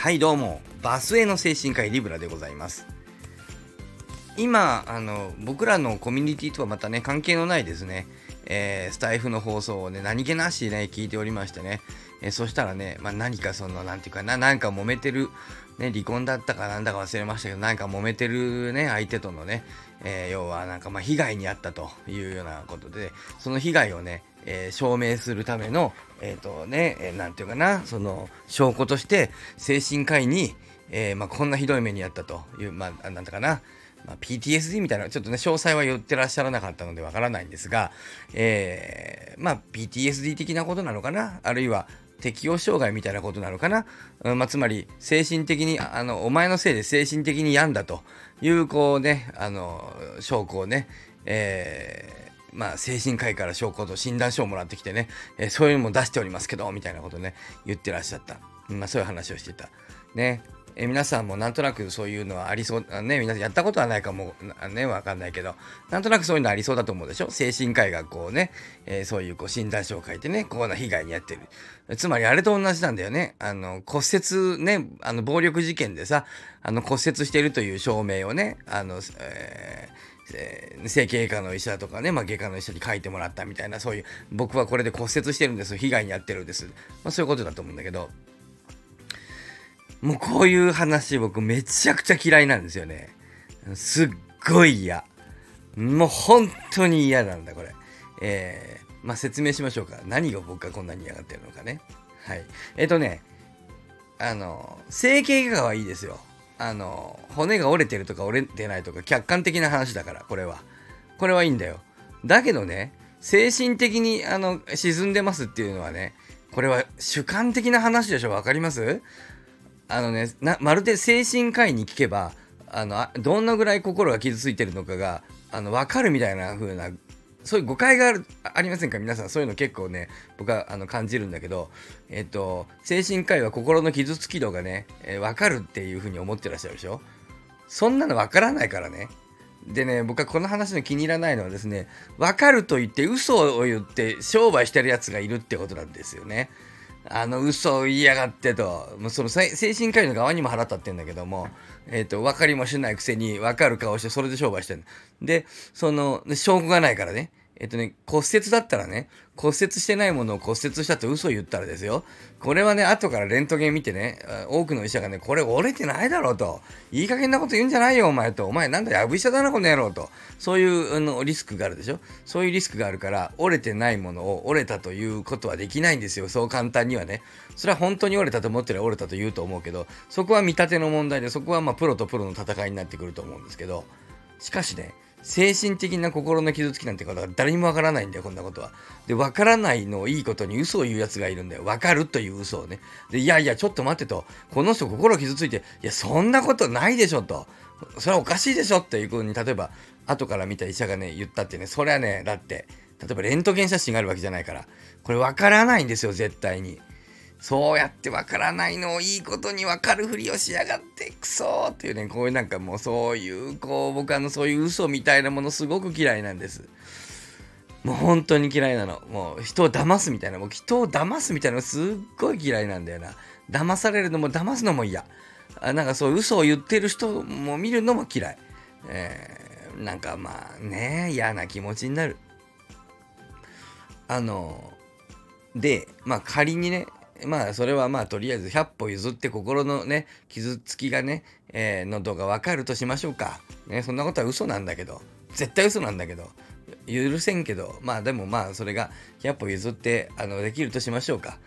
はいどうも。バスへの精神科医リブラでございます。今あの僕らのコミュニティとはまたね関係のないですね、えー、スタイフの放送をね何気なしね聞いておりましてね、えー、そしたらね、まあ、何かその何ていうかななんか揉めてるね、離婚だったかなんだか忘れましたけど、なんか揉めてるね、相手とのね、えー、要はなんかまあ被害に遭ったというようなことで、その被害をね、えー、証明するための、えっ、とね、えー、ていうかな、その証拠として精神科医に、えー、まあ、こんなひどい目に遭ったという、まあ、なんだかな、まあ、PTSD みたいな、ちょっとね、詳細は言ってらっしゃらなかったのでわからないんですが、えー、まあ、PTSD 的なことなのかな、あるいは、適応障害みたいなことなのかな、うんまあ、つまり精神的にあのお前のせいで精神的に病んだというこうねあの証拠をね、えー、まあ、精神科医から証拠と診断書をもらってきてね、えー、そういうのも出しておりますけどみたいなことね言ってらっしゃった、まあ、そういう話をしてた。ね。え皆さんもなんとなくそういうのはありそう、ね、皆さんやったことはないかもね、わかんないけど、なんとなくそういうのありそうだと思うでしょ？精神科医がこうね、えー、そういうこう診断書を書いてね、こうな被害に遭ってる。つまりあれと同じなんだよね。あの、骨折ね、あの、暴力事件でさ、あの、骨折してるという証明をね、あの、えーえー、整形外科の医者とかね、まあ、外科の医者に書いてもらったみたいな、そういう、僕はこれで骨折してるんです、被害に遭ってるんです。まあ、そういうことだと思うんだけど、もうこういう話僕めちゃくちゃ嫌いなんですよね。すっごい嫌。もう本当に嫌なんだこれ。えー、まあ説明しましょうか。何が僕がこんなに嫌がってるのかね。はい。えっ、ー、とね、あの、整形外科はいいですよ。あの、骨が折れてるとか折れてないとか客観的な話だから、これは。これはいいんだよ。だけどね、精神的にあの沈んでますっていうのはね、これは主観的な話でしょわかります？あのねまるで精神科医に聞けばあのどんなぐらい心が傷ついてるのかがあの分かるみたいな風なそういう誤解があるありませんか？皆さんそういうの結構ね僕はあの感じるんだけど、えっと、精神科医は心の傷つき度がね、えー、分かるっていう風に思ってらっしゃるでしょ？そんなの分からないからね。でね僕はこの話の気に入らないのはですね分かると言って嘘を言って商売してるやつがいるってことなんですよね。あの嘘を言いやがってと、もうその精神科医の側にも腹立ってんだけども、えっ、ー、と、分かりもしないくせに分かる顔してそれで商売してるで、その、証拠がないからね、えっとね、骨折だったらね、骨折してないものを骨折したって嘘を言ったらですよ。これはね、後からレントゲン見てね、多くの医者がね、これ折れてないだろうと。いい加減なこと言うんじゃないよ、お前と。お前なんだ、やぶ医者だな、この野郎と。そういうあのリスクがあるでしょ。そういうリスクがあるから、折れてないものを折れたということはできないんですよ。そう簡単にはね。それは本当に折れたと思ってる折れたと言うと思うけど、そこは見立ての問題で、そこはまプロとプロの戦いになってくると思うんですけど、しかしね、精神的な心の傷つきなんてことは誰にもわからないんだよ、こんなことは。で、わからないのをいいことに嘘を言う奴がいるんだよ。わかるという嘘をね。で、いやいや、ちょっと待ってと。この人心傷ついて、いや、そんなことないでしょと。それはおかしいでしょっていうふうに、例えば、後から見た医者がね、言ったってね、それはね、だって、例えばレントゲン写真があるわけじゃないから、これわからないんですよ、絶対に。そうやってわからないのをいいことにわかるふりをしやがってくそーっていうね、こういうなんかもうそういう、こう僕あのそういう嘘みたいなものすごく嫌いなんです。もう本当に嫌いなの。もう人を騙すみたいな、もう人を騙すみたいなのすっごい嫌いなんだよな。騙されるのも騙すのも嫌。あなんかそう嘘を言ってる人も見るのも嫌い。えー、なんかまあね、嫌な気持ちになる。あの、で、まあ仮にね、まあそれはまあとりあえず100歩譲って心のね傷つきがね、えー、喉が分かるとしましょうか。ねそんなことは嘘なんだけど絶対嘘なんだけど許せんけどまあでもまあそれが100歩譲ってあのできるとしましょうか。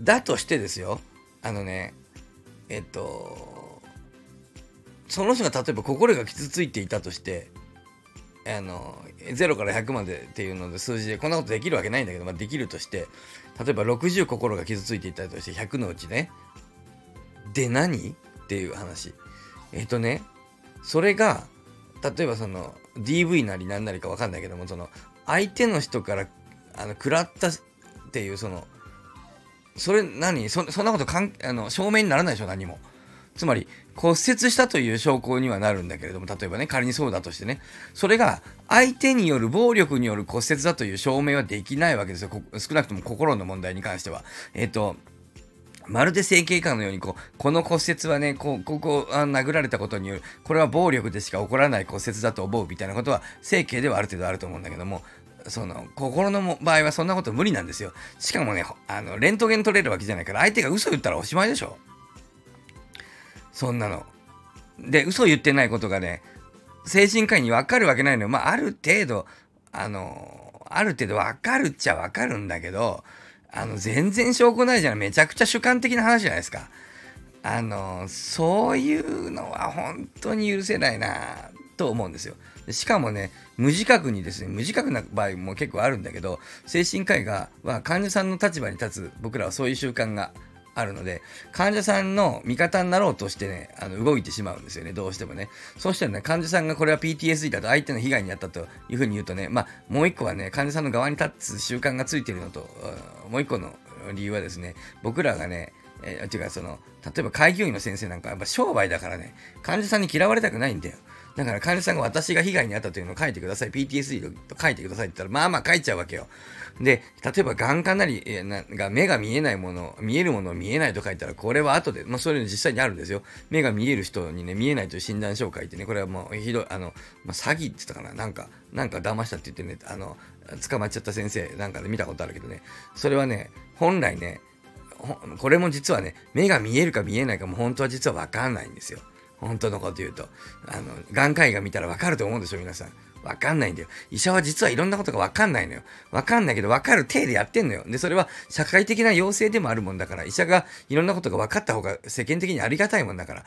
だとしてですよあのねえっとその人が例えば心が傷ついていたとしてあの0から100までっていうので数字でこんなことできるわけないんだけど、まあ、できるとして例えば60心が傷ついていたとして100のうちねで何？っていう話。えっ、とねそれが例えばその DV なりなんなりか分かんないけどもその相手の人からあの食らったっていうそのそれ何？そそんなことかんあの証明にならないでしょ何も。つまり骨折したという証拠にはなるんだけれども例えばね仮にそうだとしてねそれが相手による暴力による骨折だという証明はできないわけですよ少なくとも心の問題に関してはえっ、ー、とまるで整形官のようにこう、この骨折はね、こう、ここあ殴られたことによる、これは暴力でしか起こらない骨折だと思うみたいなことは、整形ではある程度あると思うんだけども、その、心の場合はそんなこと無理なんですよ。しかもね、あの、レントゲン取れるわけじゃないから、相手が嘘言ったらおしまいでしょ。そんなの。で、嘘言ってないことがね、精神科医に分かるわけないのよ。まあ、ある程度、あの、ある程度分かるっちゃ分かるんだけど、あの、全然証拠ないじゃん。めちゃくちゃ主観的な話じゃないですか。あの、そういうのは本当に許せないなと思うんですよ。しかもね、無自覚にですね、無自覚な場合も結構あるんだけど、精神科医が、は患者さんの立場に立つ僕らはそういう習慣があるので、患者さんの味方になろうとしてね、あの動いてしまうんですよね、どうしてもね。そうしたらね、患者さんがこれは PTSD だと相手の被害に遭ったというふうに言うとね、まあ、もう一個はね、患者さんの側に立つ習慣がついてるのと、もう一個の理由はですね、僕らがね、えー、違う、その、例えば開業医の先生なんかやっぱ商売だからね、患者さんに嫌われたくないんだよ。だから患者さんが私が被害に遭ったというのを書いてください。PTSD と書いてくださいって言ったら、まあまあ書いちゃうわけよ。で、例えば眼科なり、えなが目が見えないもの、見えるものを見えないと書いたら、これは後で、まあそういうの実際にあるんですよ。目が見える人にね、見えないという診断書を書いてね、これはもうひどい、あの、まあ、詐欺って言ったかななんか、なんか騙したって言ってね、あの、捕まっちゃった先生なんかで見たことあるけどね、それはね、本来ね、これも実はね、目が見えるか見えないかも本当は実はわかんないんですよ。本当のこと言うと。あの、眼科医が見たらわかると思うんでしょ、皆さん。わかんないんだよ。医者は実はいろんなことがわかんないのよ。わかんないけど、わかる体でやってんのよ。で、それは社会的な要請でもあるもんだから、医者がいろんなことが分かった方が世間的にありがたいもんだから、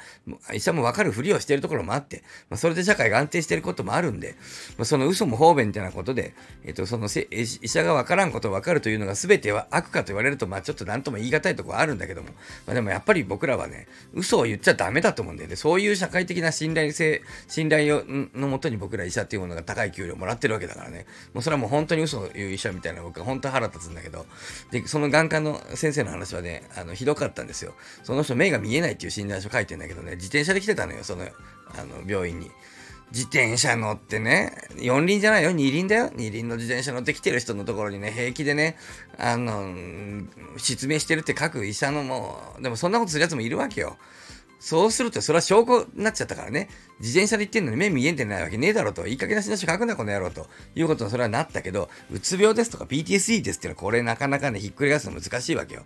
医者もわかるふりをしてるところもあって、まあ、それで社会が安定してることもあるんで、まあ、その嘘も方便ってなことで、えっ、と、その医者がわからんことをわかるというのが全ては悪かと言われると、まあちょっと何とも言い難いところはあるんだけども、まあ、でもやっぱり僕らはね、嘘を言っちゃダメだと思うんだよね。そういう社会的な信頼性、信頼のもとに僕ら医者っていうものが高い給料もらってるわけだからね。もうそれはもう本当に嘘を言う医者みたいな僕は本当腹立つんだけど、で、その眼科の先生の話はね、あの、ひどかったんですよ。その人目が見えないっていう診断書書いてんだけどね、自転車で来てたのよ、その、あの、病院に。自転車乗ってね、四輪じゃないよ、二輪だよ。二輪の自転車乗ってきてる人のところにね、平気でね、あの、失明してるって書く医者のもう、でもそんなことするやつもいるわけよ。そうすると、それは証拠になっちゃったからね。自転車で行ってんのに目見えんでないわけねえだろと。いい加減なしなし書くな、この野郎と。いうことはそれはなったけど、うつ病ですとか PTSD ですっていうのはこれなかなかね、ひっくり返すの難しいわけよ。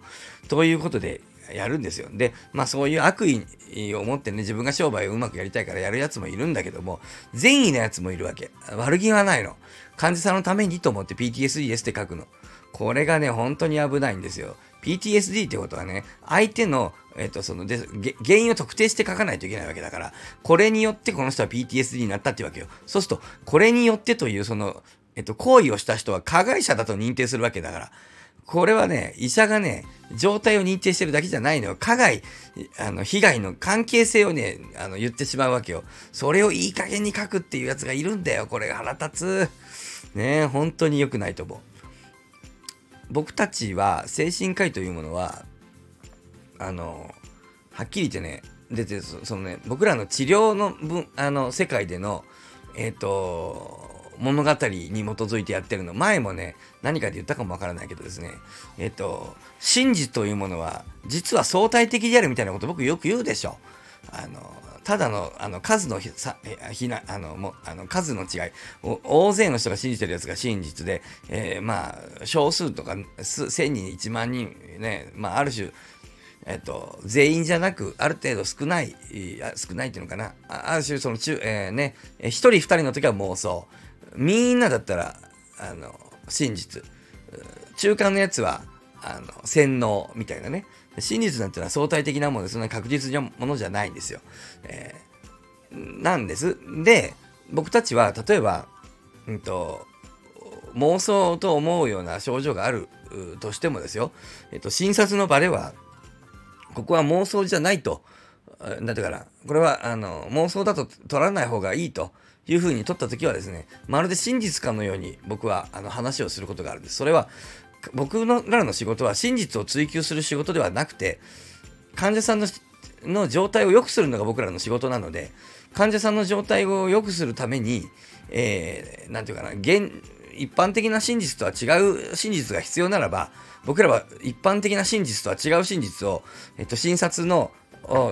ということで、やるんですよ。で、まあそういう悪意を持ってね、自分が商売をうまくやりたいからやるやつもいるんだけども、善意なやつもいるわけ。悪気はないの。患者さんのためにと思って PTSD ですって書くの。これがね、本当に危ないんですよ。PTSD ってことはね、相手のえっ、と、そので、原因を特定して書かないといけないわけだから、これによってこの人は PTSD になったってわけよ。そうすると、これによってという、その、えっと、行為をした人は加害者だと認定するわけだから、これはね、医者がね、状態を認定してるだけじゃないのよ。加害、あの、被害の関係性をね、あの、言ってしまうわけよ。それをいい加減に書くっていうやつがいるんだよ。これが腹立つ。ね本当に良くないと思う。僕たちは、精神科医というものは、あの、はっきり言ってね、出てそのね、僕らの治療の分、あの、世界での、えっ、ー、と、物語に基づいてやってるの。前もね、何かで言ったかもわからないけどですね、えっ、ー、と、真実というものは、実は相対的であるみたいなこと僕よく言うでしょ。あの、ただのあの数のさひなあのもあの数の違い大勢の人が信じてるやつが真実で、えー、まあ少数とか1000人1万人ね、まあ、ある種えっと、全員じゃなく、ある程度少ない、少ないっていうのかな。ある種、その中、えー、ね、一人二人の時は妄想。みんなだったら、あの、真実。中間のやつは、あの、洗脳みたいなね。真実なんてのは相対的なもので、そんな確実なものじゃないんですよ。えー、なんです。で、僕たちは、例えば、うんと、妄想と思うような症状があるとしてもですよ、えっと、診察の場では、ここは妄想じゃないと。だから、これはあの妄想だと取らない方がいいというふうに取ったときはですね、まるで真実かのように僕はあの話をすることがあるんです。それは僕のらの仕事は真実を追求する仕事ではなくて、患者さんのの状態を良くするのが僕らの仕事なので、患者さんの状態を良くするために、えー、ていうかな、現一般的な真実とは違う真実が必要ならば、僕らは一般的な真実とは違う真実を、えっと、診察の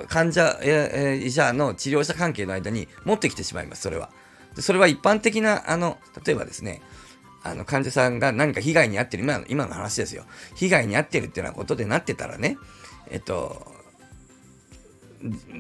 患者、えー、医者の治療者関係の間に持ってきてしまいます、それは。でそれは一般的な、あの、例えばですね、あの患者さんが何か被害に遭ってる、今の今の話ですよ。被害に遭ってるっていうようなことでなってたらね、えっと、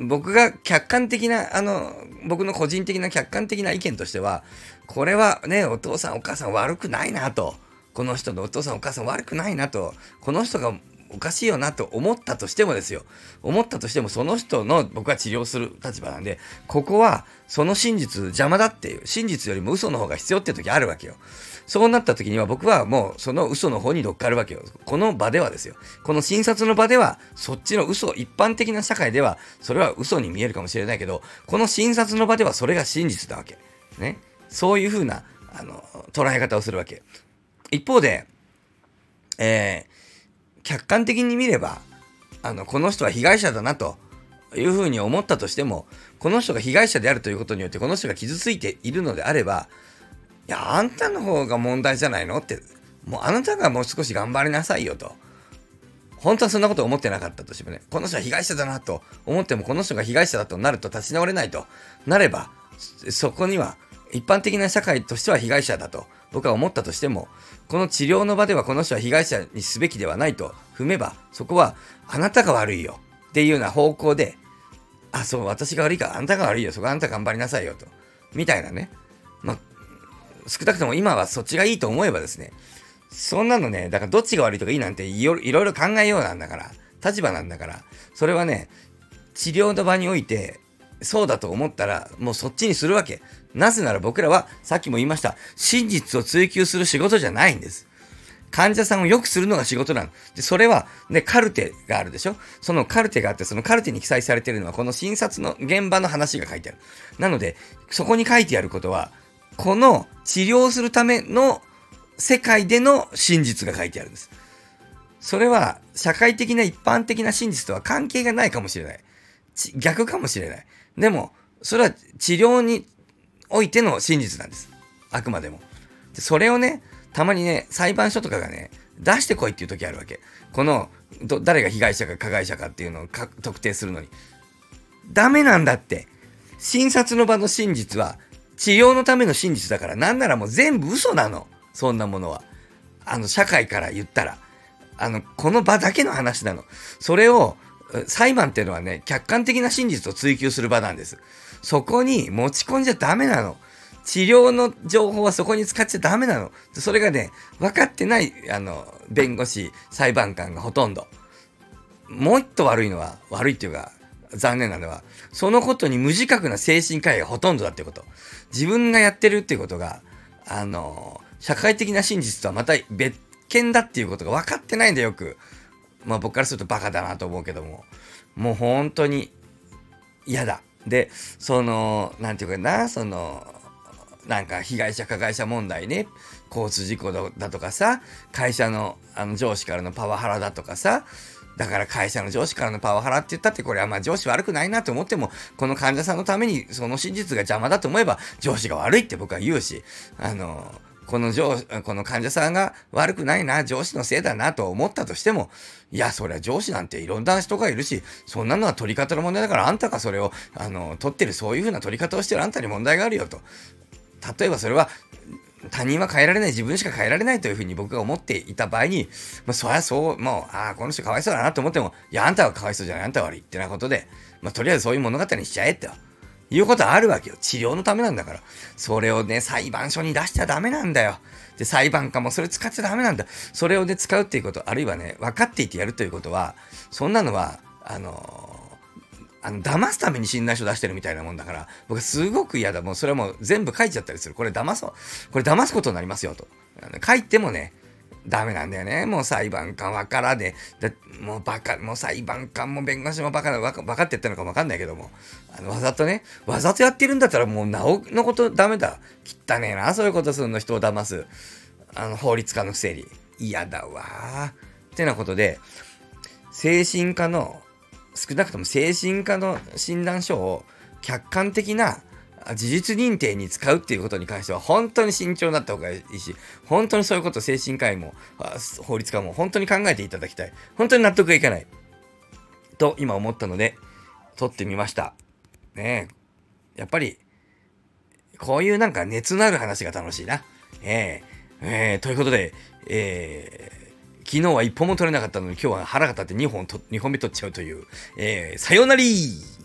僕が客観的な、あの、僕の個人的な客観的な意見としては、これはね、お父さんお母さん悪くないなと、この人のお父さんお母さん悪くないなと、この人がおかしいよなと思ったとしてもですよ。思ったとしてもその人の僕は治療する立場なんで、ここはその真実邪魔だっていう、真実よりも嘘の方が必要って時あるわけよ。そうなった時には僕はもうその嘘の方に乗っかるわけよ。この場ではですよ。この診察の場では、そっちの嘘、一般的な社会では、それは嘘に見えるかもしれないけど、この診察の場ではそれが真実なわけ。ね。そういうふうな、あの、捉え方をするわけ。一方で、えー、客観的に見れば、あの、この人は被害者だなというふうに思ったとしても、この人が被害者であるということによって、この人が傷ついているのであれば、や、あんたの方が問題じゃないのって、もうあなたがもう少し頑張りなさいよと。本当はそんなこと思ってなかったとしてもね、この人は被害者だなと。思っても、この人が被害者だとなると立ち直れないと。なれば、そこには一般的な社会としては被害者だと。僕は思ったとしても、この治療の場ではこの人は被害者にすべきではないと。踏めば、そこはあなたが悪いよ。っていうような方向で、あ、そう、私が悪いかあんたが悪いよ、そこあんた頑張りなさいよと。みたいなね。少なくとも今はそっちがいいと思えばですね、そんなのね、だからどっちが悪いとかいいなんていろいろ考えようなんだから、立場なんだから、それはね、治療の場において、そうだと思ったら、もうそっちにするわけ。なぜなら僕らは、さっきも言いました、真実を追求する仕事じゃないんです。患者さんを良くするのが仕事なの。で、それは、ね、カルテがあるでしょ？そのカルテがあって、そのカルテに記載されているのは、この診察の現場の話が書いてある。なので、そこに書いてあることは、この治療するための世界での真実が書いてあるんです。それは社会的な一般的な真実とは関係がないかもしれない。逆かもしれない。でも、それは治療においての真実なんです。あくまでも。それをね、たまにね、裁判所とかがね、出してこいっていう時あるわけ。この、誰が被害者か加害者かっていうのを特定するのに。ダメなんだって。診察の場の真実は治療のための真実だから、なんならもう全部嘘なの。そんなものは。あの、社会から言ったら。あの、この場だけの話なの。それを、裁判っていうのはね、客観的な真実を追求する場なんです。そこに持ち込んじゃダメなの。治療の情報はそこに使っちゃダメなの。それがね、分かってない、あの、弁護士、裁判官がほとんど。もう一個悪いのは、悪いっていうか、残念なのは、そのことに無自覚な精神科医がほとんどだってこと。自分がやってるっていうことが、あの、社会的な真実とはまた別件だっていうことが分かってないんだよく。まあ僕からするとバカだなと思うけども。もう本当に嫌だ。で、その、なんていうかな、その、なんか被害者加害者問題ね、交通事故だとかさ、会社のあの上司からのパワハラだとかさ、だから会社の上司からのパワハラって言ったってこれはまあ上司悪くないなと思ってもこの患者さんのためにその真実が邪魔だと思えば上司が悪いって僕は言うしあのこの上この患者さんが悪くないな上司のせいだなと思ったとしてもいやそりゃ上司なんていろんな人がいるしそんなのは取り方の問題だからあんたがそれをあの取ってるそういうふうな取り方をしてるあんたに問題があるよと。例えばそれは他人は変えられない自分しか変えられないというふうに僕が思っていた場合に、まあ、そりゃそう、もう、ああ、この人かわいそうだなと思っても、いや、あんたはかわいそうじゃない、あんたは悪いってなことで、まあ、とりあえずそういう物語にしちゃえっていうことはあるわけよ。治療のためなんだから。それをね、裁判所に出しちゃダメなんだよ。で、裁判官もそれ使っちゃダメなんだ。それをね、使うっていうこと、あるいはね、分かっていてやるということは、そんなのは、あのあの、騙すために診断書出してるみたいなもんだから、僕はすごく嫌だ。もうそれはもう全部書いちゃったりする。これ騙そう。これ騙すことになりますよと。書いてもね、ダメなんだよね。もう裁判官わからねえ。もうバカ、もう裁判官も弁護士もバカだ、バカって言ったのかもわかんないけども。あの、わざとね、わざとやってるんだったらもうなおのことダメだ。汚ねえな、そういうことするの人を騙す。あの、法律家のくせに。嫌だわってなことで、精神科の少なくとも精神科の診断書を客観的な事実認定に使うっていうことに関しては本当に慎重になった方がいいし、本当にそういうこと精神科医も法律家も本当に考えていただきたい。本当に納得がいかない。と今思ったので、撮ってみました。ねえ。やっぱり、こういうなんか熱のある話が楽しいな。えー、えー、ということで、えー、昨日は1本も取れなかったのに今日は腹が立って2本と2本目取っちゃうという、えー、さよなり。